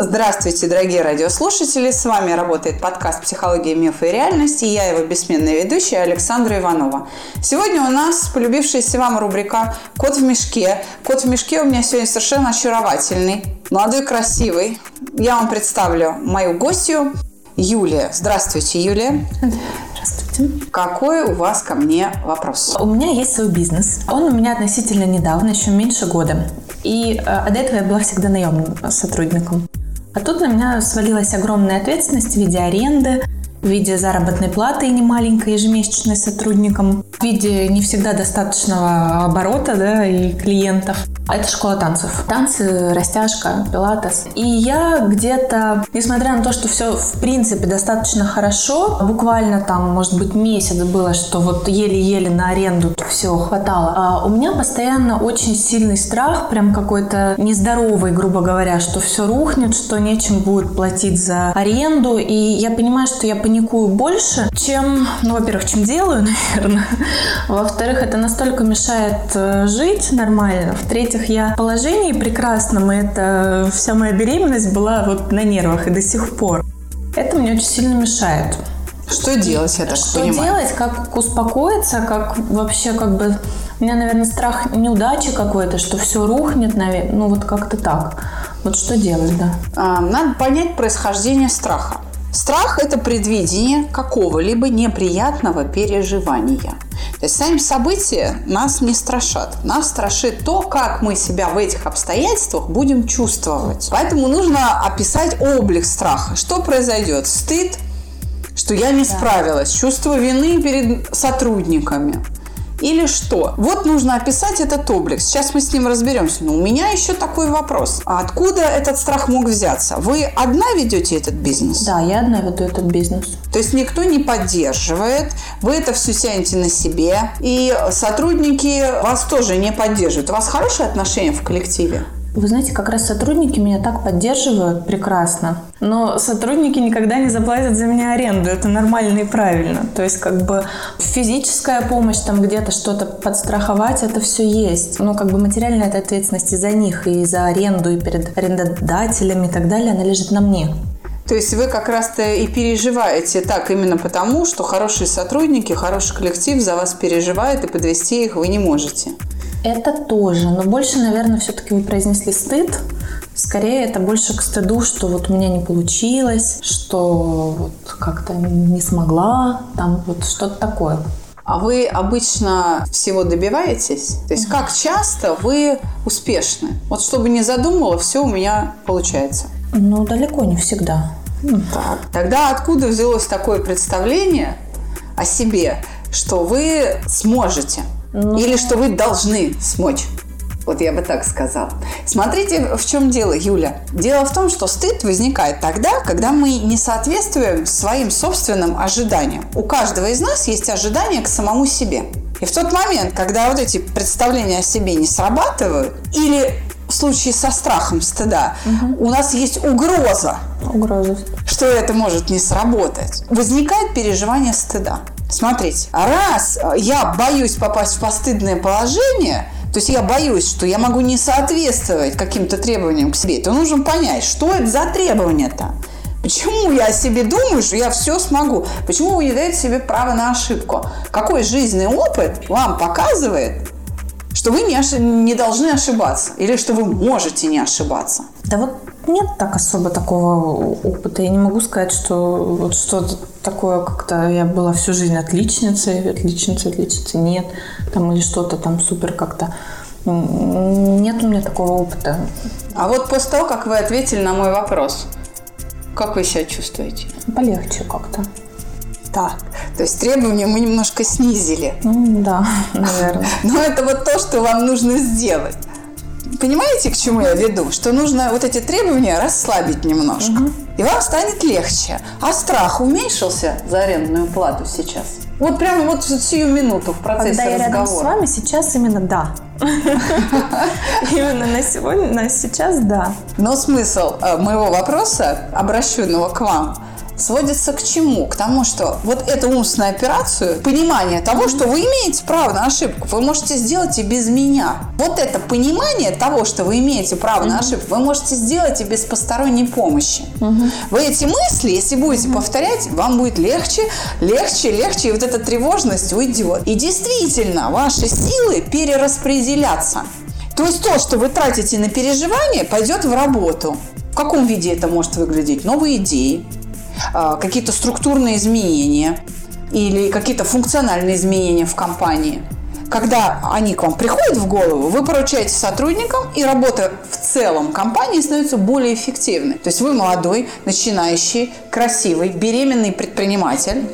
Здравствуйте, дорогие радиослушатели! С вами работает подкаст «Психология, мифы и реальности» и я его бессменная ведущая Александра Иванова. Сегодня у нас полюбившаяся вам рубрика «Кот в мешке». Кот в мешке у меня сегодня совершенно очаровательный, молодой, красивый. Я вам представлю мою гостью Юлия. Здравствуйте, Юлия. Здравствуйте. Какой у вас ко мне вопрос? У меня есть свой бизнес. Он у меня относительно недавно, еще меньше года. И э, а до этого я была всегда наемным сотрудником. А тут на меня свалилась огромная ответственность в виде аренды, в виде заработной платы и немаленькой ежемесячной сотрудникам, в виде не всегда достаточного оборота да, и клиентов. А это школа танцев. Танцы, растяжка, пилатес. И я где-то, несмотря на то, что все в принципе достаточно хорошо, буквально там, может быть, месяц было, что вот еле-еле на аренду все хватало, а у меня постоянно очень сильный страх, прям какой-то нездоровый, грубо говоря, что все рухнет, что нечем будет платить за аренду. И я понимаю, что я паникую больше, чем, ну, во-первых, чем делаю, наверное. Во-вторых, это настолько мешает э, жить нормально. В-третьих, этих я положении прекрасном, и это вся моя беременность была вот на нервах и до сих пор. Это мне очень сильно мешает. Что делать, я так Что понимаю? делать, как успокоиться, как вообще как бы... У меня, наверное, страх неудачи какой-то, что все рухнет, наверное. Ну, вот как-то так. Вот что делать, да. А, Надо понять происхождение страха. Страх – это предвидение какого-либо неприятного переживания. То есть сами события нас не страшат. Нас страшит то, как мы себя в этих обстоятельствах будем чувствовать. Поэтому нужно описать облик страха. Что произойдет? Стыд, что я не справилась, чувство вины перед сотрудниками, или что? Вот нужно описать этот облик. Сейчас мы с ним разберемся. Но у меня еще такой вопрос. А откуда этот страх мог взяться? Вы одна ведете этот бизнес? Да, я одна веду этот бизнес. То есть никто не поддерживает, вы это все тянете на себе, и сотрудники вас тоже не поддерживают. У вас хорошие отношения в коллективе? Вы знаете, как раз сотрудники меня так поддерживают прекрасно. Но сотрудники никогда не заплатят за меня аренду. Это нормально и правильно. То есть как бы физическая помощь, там где-то что-то подстраховать, это все есть. Но как бы материальная ответственность и за них, и за аренду, и перед арендодателями и так далее, она лежит на мне. То есть вы как раз-то и переживаете так именно потому, что хорошие сотрудники, хороший коллектив за вас переживает, и подвести их вы не можете. Это тоже, но больше, наверное, все-таки вы произнесли стыд. Скорее, это больше к стыду, что вот у меня не получилось, что вот как-то не смогла, там вот что-то такое. А вы обычно всего добиваетесь? То есть как часто вы успешны? Вот чтобы не задумала, все у меня получается. Ну, далеко не всегда. Так, тогда откуда взялось такое представление о себе, что вы сможете? Ну. Или что вы должны смочь? Вот я бы так сказала. Смотрите, в чем дело, Юля. Дело в том, что стыд возникает тогда, когда мы не соответствуем своим собственным ожиданиям. У каждого из нас есть ожидания к самому себе. И в тот момент, когда вот эти представления о себе не срабатывают, или в случае со страхом стыда, у нас есть угроза, Угроза. что это может не сработать, возникает переживание стыда. Смотрите, раз я боюсь попасть в постыдное положение, то есть я боюсь, что я могу не соответствовать каким-то требованиям к себе, то нужно понять, что это за требования-то. Почему я о себе думаю, что я все смогу? Почему вы не даете себе право на ошибку? Какой жизненный опыт вам показывает, что вы не, оши- не должны ошибаться или что вы можете не ошибаться? Да вот нет так особо такого опыта. Я не могу сказать, что вот что-то такое как-то я была всю жизнь отличницей, отличницей, отличницей. Нет. Там или что-то там супер как-то. Нет у меня такого опыта. А вот после того, как вы ответили на мой вопрос, как вы себя чувствуете? Полегче как-то. Так, то есть требования мы немножко снизили. Ну, да, наверное. Но это вот то, что вам нужно сделать. Понимаете, к чему я веду? Что нужно вот эти требования расслабить немножко. И вам станет легче. А страх уменьшился за арендную плату сейчас? Вот прямо вот сию минуту в процессе Когда я разговора. рядом с вами, сейчас именно да. Именно на сегодня, на сейчас да. Но смысл э, моего вопроса, обращенного к вам, сводится к чему? К тому, что вот эту умственную операцию, понимание того, что вы имеете право на ошибку, вы можете сделать и без меня. Вот это понимание того, что вы имеете право на ошибку, вы можете сделать и без посторонней помощи. Вы эти мысли, если будете повторять, вам будет легче, легче, легче, и вот эта тревожность уйдет. И действительно, ваши силы перераспределятся. То есть то, что вы тратите на переживание, пойдет в работу. В каком виде это может выглядеть? Новые идеи, какие-то структурные изменения или какие-то функциональные изменения в компании. Когда они к вам приходят в голову, вы поручаете сотрудникам, и работа в целом компании становится более эффективной. То есть вы молодой, начинающий, красивый, беременный предприниматель,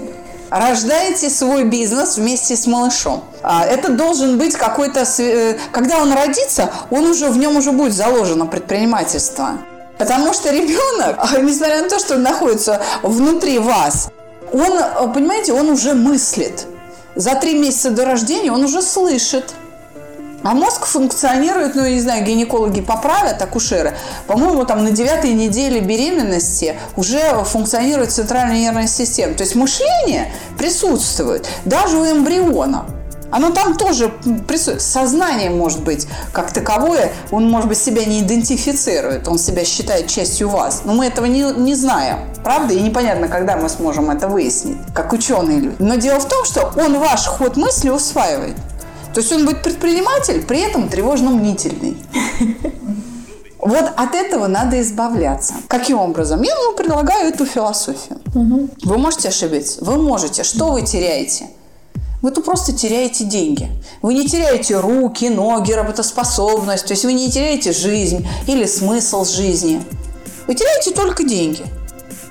рождаете свой бизнес вместе с малышом. А, Это должен быть какой-то... э, Когда он родится, он уже, в нем уже будет заложено предпринимательство. Потому что ребенок, несмотря на то, что он находится внутри вас, он, э, понимаете, он уже мыслит. За три месяца до рождения он уже слышит. А мозг функционирует, ну, не знаю, гинекологи поправят, акушеры. По-моему, там на девятой неделе беременности уже функционирует центральная нервная система. То есть мышление присутствует даже у эмбриона. Оно там тоже присутствует. Сознание может быть как таковое, он, может быть, себя не идентифицирует, он себя считает частью вас. Но мы этого не, не знаем, правда? И непонятно, когда мы сможем это выяснить, как ученые люди. Но дело в том, что он ваш ход мысли усваивает. То есть он будет предприниматель, при этом тревожно-мнительный. Вот от этого надо избавляться. Каким образом? Я вам предлагаю эту философию. Вы можете ошибиться? Вы можете. Что вы теряете? Вы тут просто теряете деньги. Вы не теряете руки, ноги, работоспособность. То есть вы не теряете жизнь или смысл жизни. Вы теряете только деньги.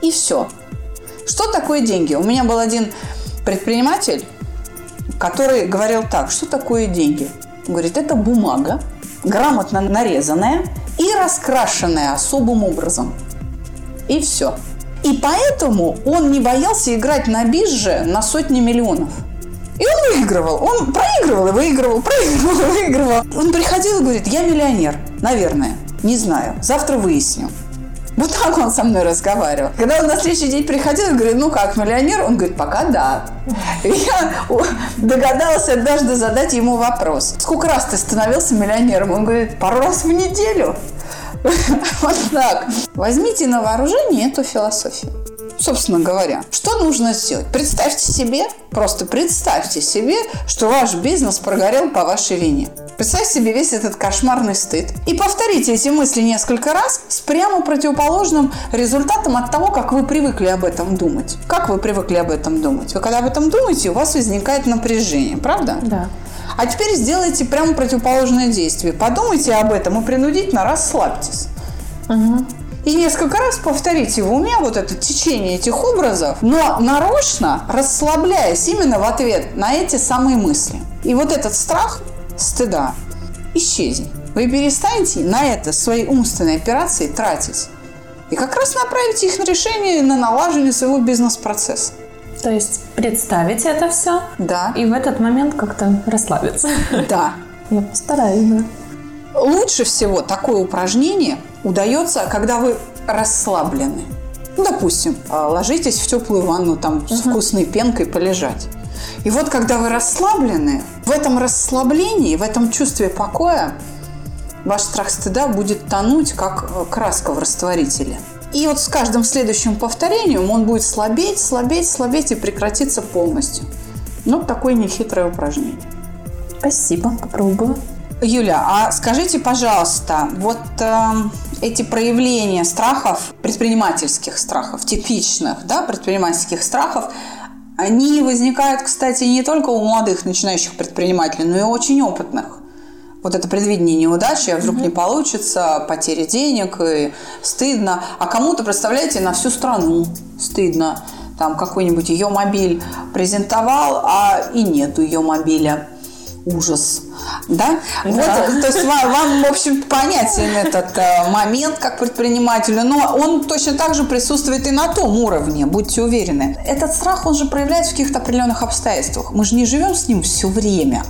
И все. Что такое деньги? У меня был один предприниматель, который говорил так, что такое деньги? Он говорит, это бумага, грамотно нарезанная и раскрашенная особым образом. И все. И поэтому он не боялся играть на бирже на сотни миллионов. И он выигрывал. Он проигрывал и выигрывал, проигрывал и выигрывал. Он приходил и говорит, я миллионер. Наверное. Не знаю. Завтра выясню. Вот так он со мной разговаривал. Когда он на следующий день приходил, я говорю, ну как, миллионер? Он говорит, пока да. И я догадалась однажды задать ему вопрос. Сколько раз ты становился миллионером? Он говорит, пару раз в неделю. Вот так. Возьмите на вооружение эту философию. Собственно говоря, что нужно сделать? Представьте себе, просто представьте себе, что ваш бизнес прогорел по вашей вине. Представьте себе весь этот кошмарный стыд. И повторите эти мысли несколько раз с прямо противоположным результатом от того, как вы привыкли об этом думать. Как вы привыкли об этом думать? Вы когда об этом думаете, у вас возникает напряжение, правда? Да. А теперь сделайте прямо противоположное действие. Подумайте об этом и принудительно расслабьтесь. И несколько раз повторите в уме вот это течение этих образов, но нарочно расслабляясь именно в ответ на эти самые мысли. И вот этот страх стыда исчезнет. Вы перестанете на это свои умственные операции тратить. И как раз направите их на решение, на налаживание своего бизнес-процесса. То есть представить это все Да, и в этот момент как-то расслабиться. да. Я постараюсь, да. Лучше всего такое упражнение удается, когда вы расслаблены. Ну, допустим, а, ложитесь в теплую ванну, там с вкусной пенкой полежать. И вот когда вы расслаблены, в этом расслаблении, в этом чувстве покоя ваш страх стыда будет тонуть, как э, краска в растворителе. И вот с каждым следующим повторением он будет слабеть, слабеть, слабеть и прекратиться полностью. Ну, такое нехитрое упражнение. Спасибо, попробую. Юля, а скажите, пожалуйста, вот э, эти проявления страхов, предпринимательских страхов, типичных, да, предпринимательских страхов, они возникают, кстати, не только у молодых начинающих предпринимателей, но и очень опытных. Вот это предвидение неудачи, а вдруг не получится, потери денег, и стыдно. А кому-то, представляете, на всю страну стыдно. Там какой-нибудь ее мобиль презентовал, а и нету ее мобиля ужас. Да? да. Вот, то есть вам, вам, в общем, понятен этот э, момент как предпринимателю, но он точно так же присутствует и на том уровне, будьте уверены. Этот страх, он же проявляется в каких-то определенных обстоятельствах. Мы же не живем с ним все время.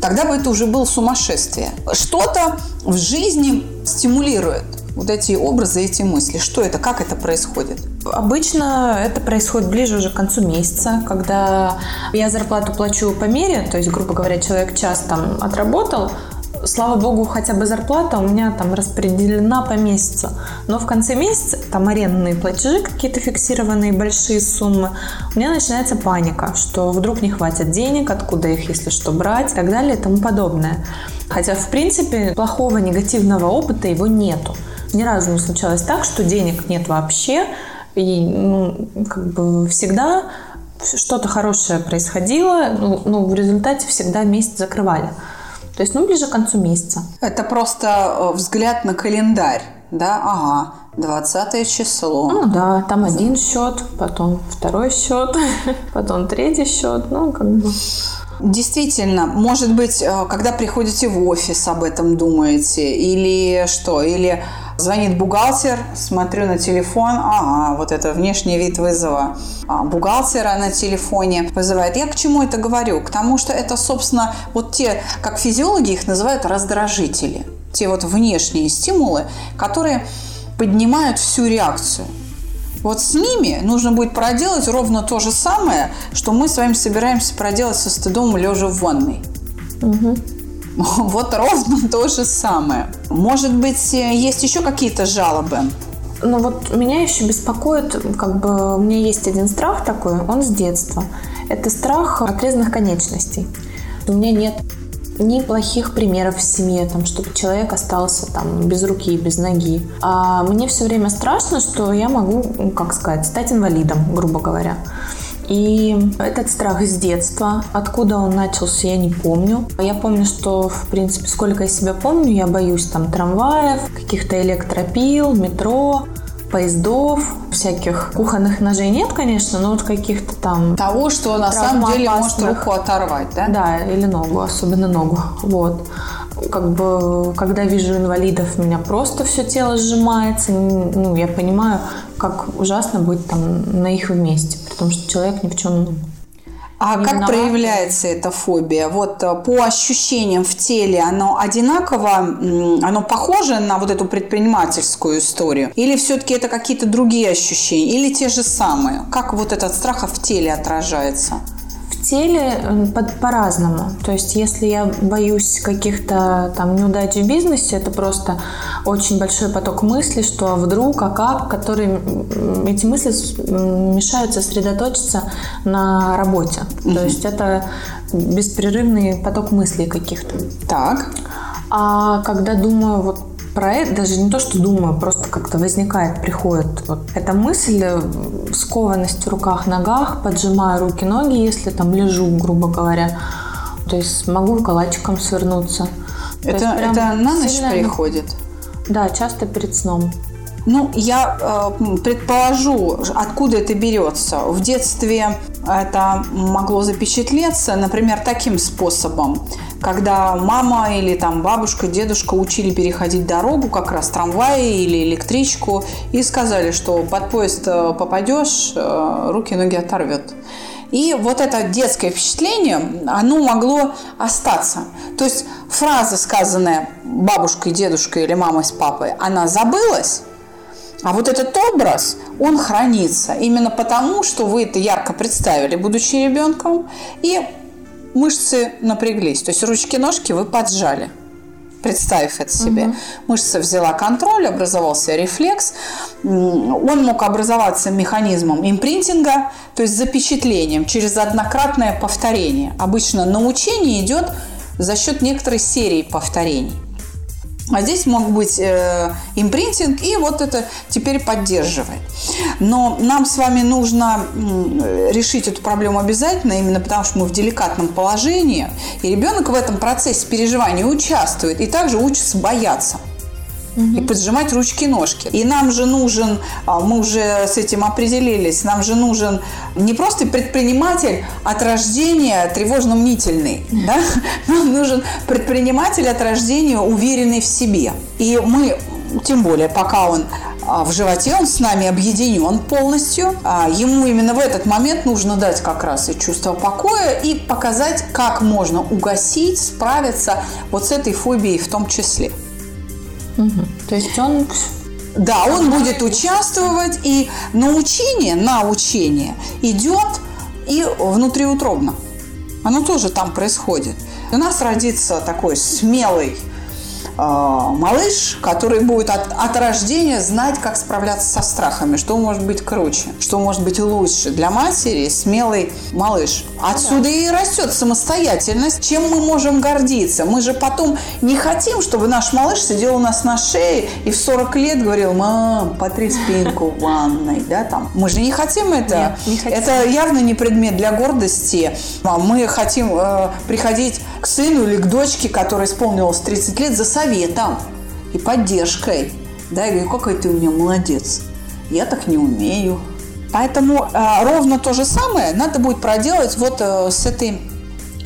Тогда бы это уже было сумасшествие. Что-то в жизни стимулирует вот эти образы, эти мысли. Что это, как это происходит? Обычно это происходит ближе уже к концу месяца, когда я зарплату плачу по мере, то есть, грубо говоря, человек час там отработал, слава богу, хотя бы зарплата у меня там распределена по месяцу. Но в конце месяца, там арендные платежи какие-то фиксированные, большие суммы, у меня начинается паника, что вдруг не хватит денег, откуда их, если что, брать и так далее и тому подобное. Хотя, в принципе, плохого негативного опыта его нету. Ни разу не случалось так, что денег нет вообще, и ну, как бы всегда что-то хорошее происходило, ну, ну, в результате всегда месяц закрывали. То есть, ну, ближе к концу месяца. Это просто э, взгляд на календарь, да? Ага, 20 число. Ну да, там один счет, потом второй счет, потом третий счет, ну, как бы... Действительно, может быть, э, когда приходите в офис, об этом думаете, или что, или Звонит бухгалтер, смотрю на телефон, ага, вот это внешний вид вызова а, бухгалтера на телефоне вызывает. Я к чему это говорю? К тому, что это, собственно, вот те, как физиологи их называют, раздражители. Те вот внешние стимулы, которые поднимают всю реакцию. Вот с ними нужно будет проделать ровно то же самое, что мы с вами собираемся проделать со стыдом лежа в ванной. Угу. Вот ровно то же самое. Может быть, есть еще какие-то жалобы? Ну вот меня еще беспокоит, как бы у меня есть один страх такой, он с детства. Это страх отрезанных конечностей. У меня нет ни плохих примеров в семье, там, чтобы человек остался там без руки, без ноги. А мне все время страшно, что я могу, ну, как сказать, стать инвалидом, грубо говоря. И этот страх с детства, откуда он начался, я не помню. Я помню, что, в принципе, сколько я себя помню, я боюсь там трамваев, каких-то электропил, метро, поездов, всяких кухонных ножей нет, конечно, но вот каких-то там... Того, что на самом деле может руку оторвать, да? Да, или ногу, особенно ногу. Вот как бы, когда вижу инвалидов, у меня просто все тело сжимается. Ну, я понимаю, как ужасно быть там на их месте, потому что человек ни в чем а как проявляется эта фобия? Вот э, по ощущениям в теле оно одинаково, оно похоже на вот эту предпринимательскую историю? Или все-таки это какие-то другие ощущения? Или те же самые? Как вот этот страх в теле отражается? Теле по-разному. То есть, если я боюсь каких-то там неудач в бизнесе, это просто очень большой поток мыслей, что вдруг, а как, которые эти мысли мешают сосредоточиться на работе. Угу. То есть, это беспрерывный поток мыслей каких-то. Так. А когда думаю вот про это даже не то, что думаю, просто как-то возникает, приходит вот эта мысль, э, скованность в руках, ногах, поджимаю руки-ноги, если там лежу, грубо говоря. То есть могу калачиком свернуться. Это, это на ночь сильно... приходит? Да, часто перед сном. Ну, я э, предположу, откуда это берется. В детстве это могло запечатлеться, например, таким способом, когда мама или там бабушка, дедушка учили переходить дорогу, как раз трамвай или электричку, и сказали, что под поезд э, попадешь, э, руки-ноги оторвет. И вот это детское впечатление, оно могло остаться. То есть фраза, сказанная бабушкой, дедушкой или мамой с папой, она забылась, а вот этот образ, он хранится именно потому, что вы это ярко представили, будучи ребенком, и мышцы напряглись. То есть ручки-ножки вы поджали представив это себе. Угу. Мышца взяла контроль, образовался рефлекс. Он мог образоваться механизмом импринтинга, то есть запечатлением через однократное повторение. Обычно научение идет за счет некоторой серии повторений. А здесь мог быть э, импринтинг, и вот это теперь поддерживает. Но нам с вами нужно решить эту проблему обязательно, именно потому что мы в деликатном положении, и ребенок в этом процессе переживания участвует и также учится бояться. И поджимать ручки-ножки. И нам же нужен, а, мы уже с этим определились, нам же нужен не просто предприниматель от рождения тревожно-мнительный, да? нам нужен предприниматель от рождения уверенный в себе. И мы, тем более, пока он а, в животе, он с нами объединен полностью. А ему именно в этот момент нужно дать как раз и чувство покоя и показать, как можно угасить, справиться вот с этой фобией в том числе. Угу. То есть он да, он будет участвовать, и научение, научение идет и внутриутробно. Оно тоже там происходит. У нас родится такой смелый малыш, который будет от, от рождения знать, как справляться со страхами, что может быть круче, что может быть лучше для матери, смелый малыш. Отсюда и растет самостоятельность, чем мы можем гордиться. Мы же потом не хотим, чтобы наш малыш сидел у нас на шее и в 40 лет говорил, мам, потри спинку в ванной, да, там. Мы же не хотим это. Нет, не хотим. Это явно не предмет для гордости. Мы хотим э, приходить к сыну или к дочке, которая исполнилась 30 лет, за советом и поддержкой. Да, я говорю, какой ты у меня молодец. Я так не умею. Поэтому э, ровно то же самое надо будет проделать вот э, с этой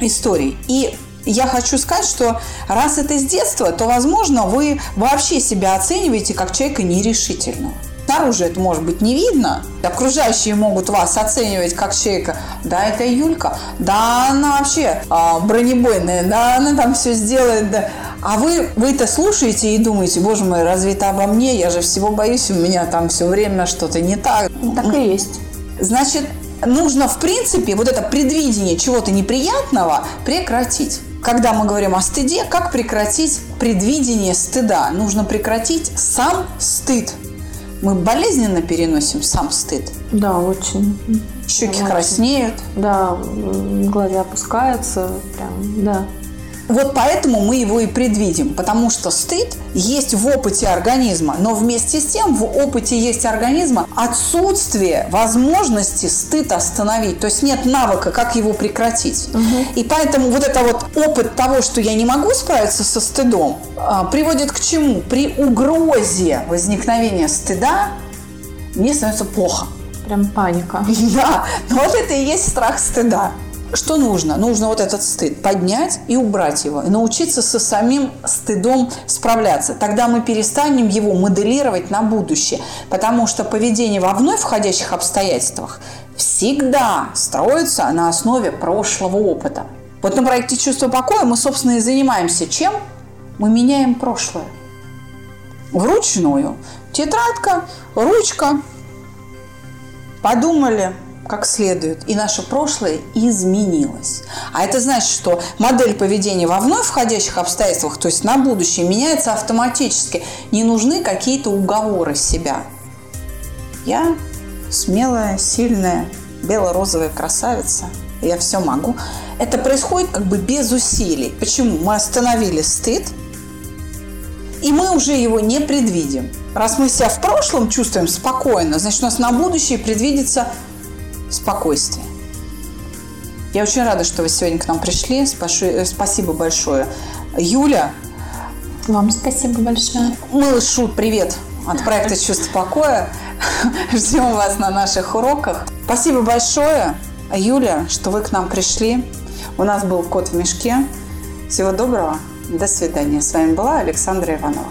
историей. И я хочу сказать, что раз это с детства, то, возможно, вы вообще себя оцениваете как человека нерешительного. Снаружи это может быть не видно. Окружающие могут вас оценивать как человека. Да, это Юлька. Да, она вообще а, бронебойная. Да, она там все сделает. Да. А вы, вы это слушаете и думаете, боже мой, разве это обо мне? Я же всего боюсь, у меня там все время что-то не так. Так и есть. Значит, нужно, в принципе, вот это предвидение чего-то неприятного прекратить. Когда мы говорим о стыде, как прекратить предвидение стыда? Нужно прекратить сам стыд. Мы болезненно переносим сам стыд. Да, очень. Щеки Очень. краснеют. Да, глаза опускаются, прям, да. Вот поэтому мы его и предвидим, потому что стыд есть в опыте организма, но вместе с тем в опыте есть организма отсутствие возможности стыд остановить, то есть нет навыка, как его прекратить. И поэтому вот это вот опыт того, что я не могу справиться со стыдом, а, приводит к чему? При угрозе возникновения стыда мне становится плохо. Прям паника. Да, но вот это и есть страх стыда. Что нужно? Нужно вот этот стыд поднять и убрать его. И научиться со самим стыдом справляться. Тогда мы перестанем его моделировать на будущее. Потому что поведение во вновь входящих обстоятельствах всегда строится на основе прошлого опыта. Вот на проекте «Чувство покоя» мы, собственно, и занимаемся чем? Мы меняем прошлое. Вручную. Тетрадка, ручка, подумали как следует, и наше прошлое изменилось. А это значит, что модель поведения во вновь входящих обстоятельствах, то есть на будущее, меняется автоматически. Не нужны какие-то уговоры себя. Я смелая, сильная, бело-розовая красавица. Я все могу. Это происходит как бы без усилий. Почему? Мы остановили стыд, и мы уже его не предвидим. Раз мы себя в прошлом чувствуем спокойно, значит, у нас на будущее предвидится спокойствие. Я очень рада, что вы сегодня к нам пришли. Э, Спасибо большое. Юля, Вам спасибо большое. малышу привет от проекта «Чувство покоя». Ждем вас на наших уроках. Спасибо большое, Юля, что вы к нам пришли. У нас был «Кот в мешке». Всего доброго. До свидания. С вами была Александра Иванова.